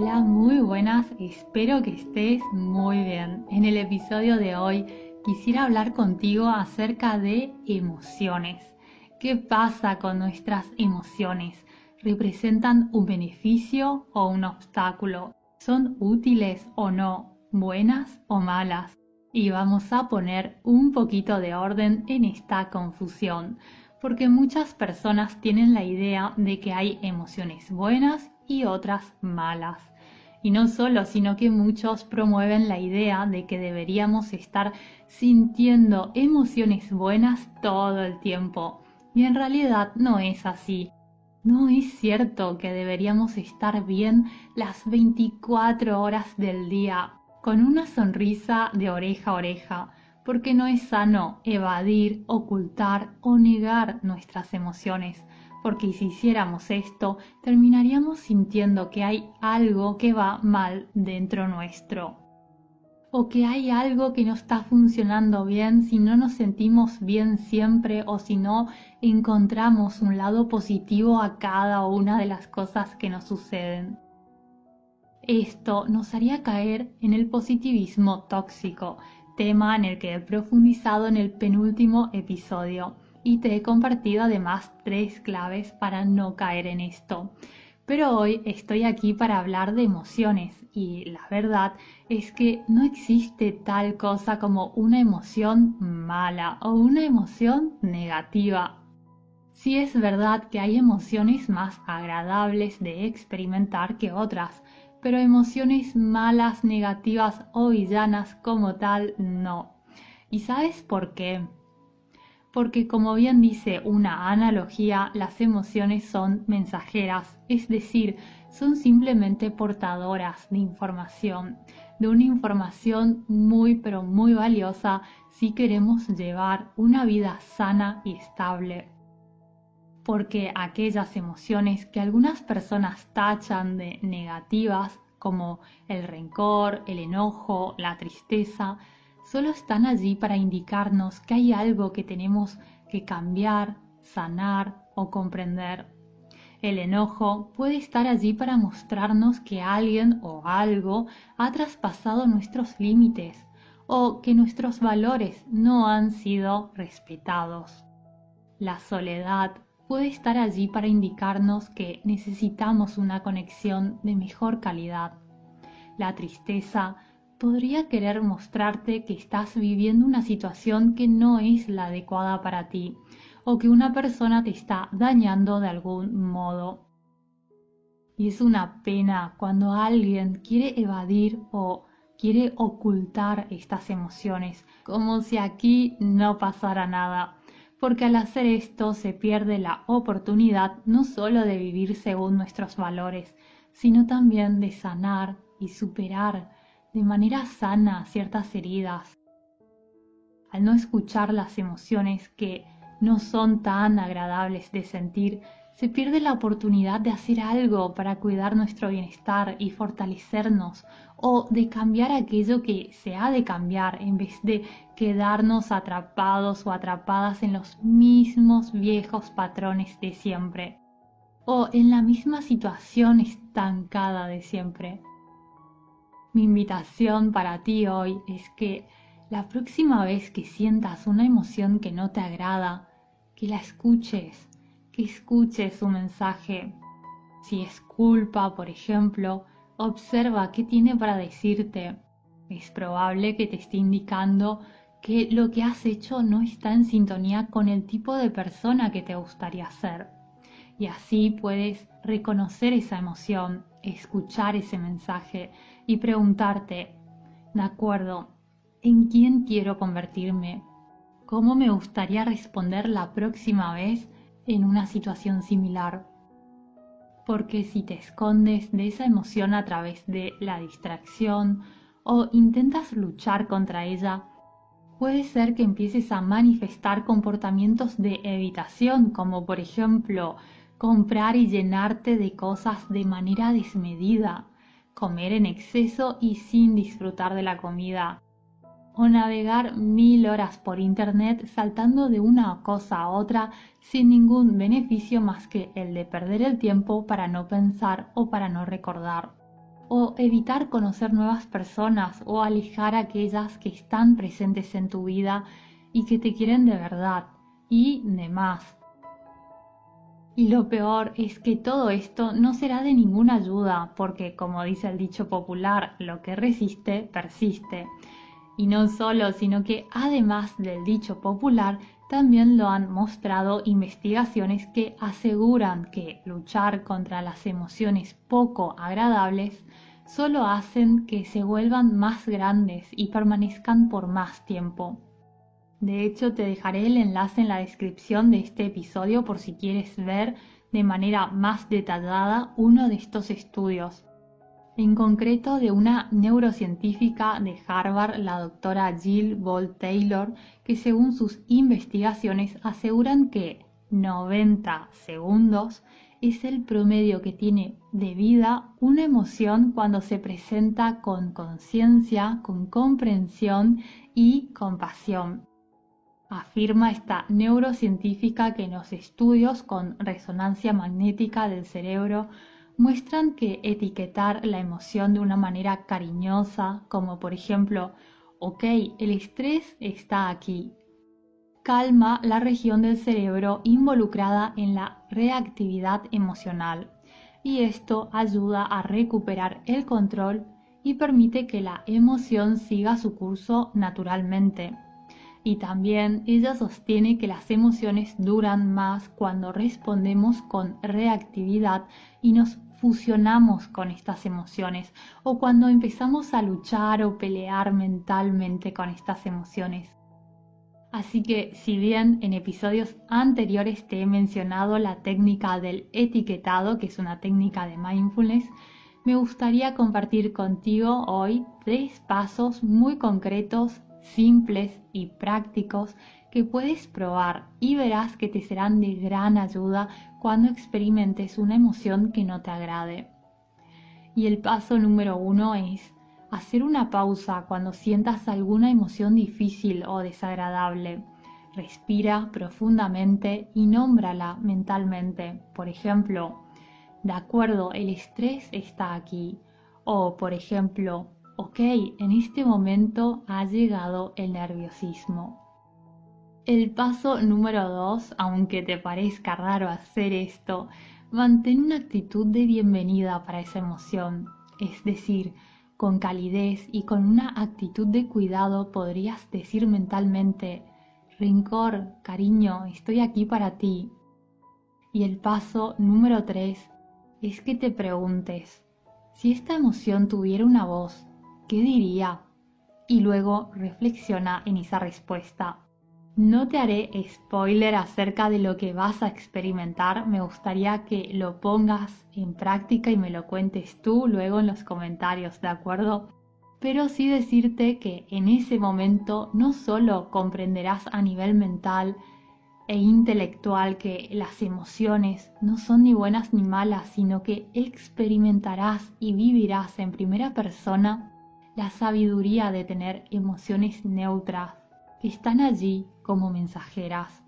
Hola, muy buenas, espero que estés muy bien. En el episodio de hoy quisiera hablar contigo acerca de emociones. ¿Qué pasa con nuestras emociones? ¿Representan un beneficio o un obstáculo? ¿Son útiles o no? ¿Buenas o malas? Y vamos a poner un poquito de orden en esta confusión, porque muchas personas tienen la idea de que hay emociones buenas y otras malas. Y no solo, sino que muchos promueven la idea de que deberíamos estar sintiendo emociones buenas todo el tiempo. Y en realidad no es así. No es cierto que deberíamos estar bien las 24 horas del día, con una sonrisa de oreja a oreja, porque no es sano evadir, ocultar o negar nuestras emociones, porque si hiciéramos esto, terminaríamos sintiendo que hay algo que va mal dentro nuestro o que hay algo que no está funcionando bien si no nos sentimos bien siempre o si no encontramos un lado positivo a cada una de las cosas que nos suceden. Esto nos haría caer en el positivismo tóxico, tema en el que he profundizado en el penúltimo episodio y te he compartido además tres claves para no caer en esto. Pero hoy estoy aquí para hablar de emociones y la verdad es que no existe tal cosa como una emoción mala o una emoción negativa. Sí es verdad que hay emociones más agradables de experimentar que otras, pero emociones malas, negativas o villanas como tal no. ¿Y sabes por qué? Porque como bien dice una analogía, las emociones son mensajeras, es decir, son simplemente portadoras de información, de una información muy pero muy valiosa si queremos llevar una vida sana y estable. Porque aquellas emociones que algunas personas tachan de negativas, como el rencor, el enojo, la tristeza, solo están allí para indicarnos que hay algo que tenemos que cambiar, sanar o comprender. El enojo puede estar allí para mostrarnos que alguien o algo ha traspasado nuestros límites o que nuestros valores no han sido respetados. La soledad puede estar allí para indicarnos que necesitamos una conexión de mejor calidad. La tristeza podría querer mostrarte que estás viviendo una situación que no es la adecuada para ti o que una persona te está dañando de algún modo. Y es una pena cuando alguien quiere evadir o quiere ocultar estas emociones, como si aquí no pasara nada, porque al hacer esto se pierde la oportunidad no solo de vivir según nuestros valores, sino también de sanar y superar de manera sana ciertas heridas. Al no escuchar las emociones que no son tan agradables de sentir, se pierde la oportunidad de hacer algo para cuidar nuestro bienestar y fortalecernos o de cambiar aquello que se ha de cambiar en vez de quedarnos atrapados o atrapadas en los mismos viejos patrones de siempre o en la misma situación estancada de siempre. Mi invitación para ti hoy es que la próxima vez que sientas una emoción que no te agrada, que la escuches, que escuches su mensaje. Si es culpa, por ejemplo, observa qué tiene para decirte. Es probable que te esté indicando que lo que has hecho no está en sintonía con el tipo de persona que te gustaría ser. Y así puedes reconocer esa emoción, escuchar ese mensaje y preguntarte, de acuerdo, ¿en quién quiero convertirme? ¿Cómo me gustaría responder la próxima vez en una situación similar? Porque si te escondes de esa emoción a través de la distracción o intentas luchar contra ella, puede ser que empieces a manifestar comportamientos de evitación, como por ejemplo comprar y llenarte de cosas de manera desmedida, comer en exceso y sin disfrutar de la comida, o navegar mil horas por internet saltando de una cosa a otra sin ningún beneficio más que el de perder el tiempo para no pensar o para no recordar, o evitar conocer nuevas personas o alejar a aquellas que están presentes en tu vida y que te quieren de verdad y demás. Y lo peor es que todo esto no será de ninguna ayuda, porque como dice el dicho popular, lo que resiste, persiste. Y no solo, sino que además del dicho popular, también lo han mostrado investigaciones que aseguran que luchar contra las emociones poco agradables solo hacen que se vuelvan más grandes y permanezcan por más tiempo. De hecho, te dejaré el enlace en la descripción de este episodio por si quieres ver de manera más detallada uno de estos estudios. En concreto de una neurocientífica de Harvard, la doctora Jill Bolt Taylor, que según sus investigaciones aseguran que 90 segundos es el promedio que tiene de vida una emoción cuando se presenta con conciencia, con comprensión y compasión afirma esta neurocientífica que los estudios con resonancia magnética del cerebro muestran que etiquetar la emoción de una manera cariñosa, como por ejemplo, ok, el estrés está aquí, calma la región del cerebro involucrada en la reactividad emocional y esto ayuda a recuperar el control y permite que la emoción siga su curso naturalmente. Y también ella sostiene que las emociones duran más cuando respondemos con reactividad y nos fusionamos con estas emociones o cuando empezamos a luchar o pelear mentalmente con estas emociones. Así que si bien en episodios anteriores te he mencionado la técnica del etiquetado, que es una técnica de mindfulness, me gustaría compartir contigo hoy tres pasos muy concretos simples y prácticos que puedes probar y verás que te serán de gran ayuda cuando experimentes una emoción que no te agrade. Y el paso número uno es hacer una pausa cuando sientas alguna emoción difícil o desagradable. Respira profundamente y nómbrala mentalmente. Por ejemplo, de acuerdo, el estrés está aquí. O, por ejemplo, ok, en este momento ha llegado el nerviosismo. El paso número dos, aunque te parezca raro hacer esto, mantén una actitud de bienvenida para esa emoción, es decir, con calidez y con una actitud de cuidado podrías decir mentalmente, Rincor, cariño, estoy aquí para ti. Y el paso número tres es que te preguntes, si esta emoción tuviera una voz, ¿qué diría? Y luego reflexiona en esa respuesta. No te haré spoiler acerca de lo que vas a experimentar, me gustaría que lo pongas en práctica y me lo cuentes tú luego en los comentarios, ¿de acuerdo? Pero sí decirte que en ese momento no solo comprenderás a nivel mental e intelectual que las emociones no son ni buenas ni malas, sino que experimentarás y vivirás en primera persona la sabiduría de tener emociones neutras que están allí como mensajeras.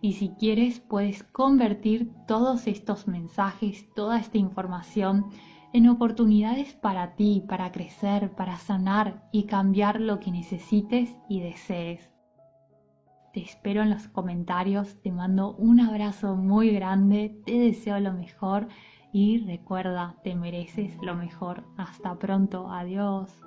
Y si quieres, puedes convertir todos estos mensajes, toda esta información en oportunidades para ti, para crecer, para sanar y cambiar lo que necesites y desees. Te espero en los comentarios, te mando un abrazo muy grande, te deseo lo mejor y recuerda, te mereces lo mejor. Hasta pronto, adiós.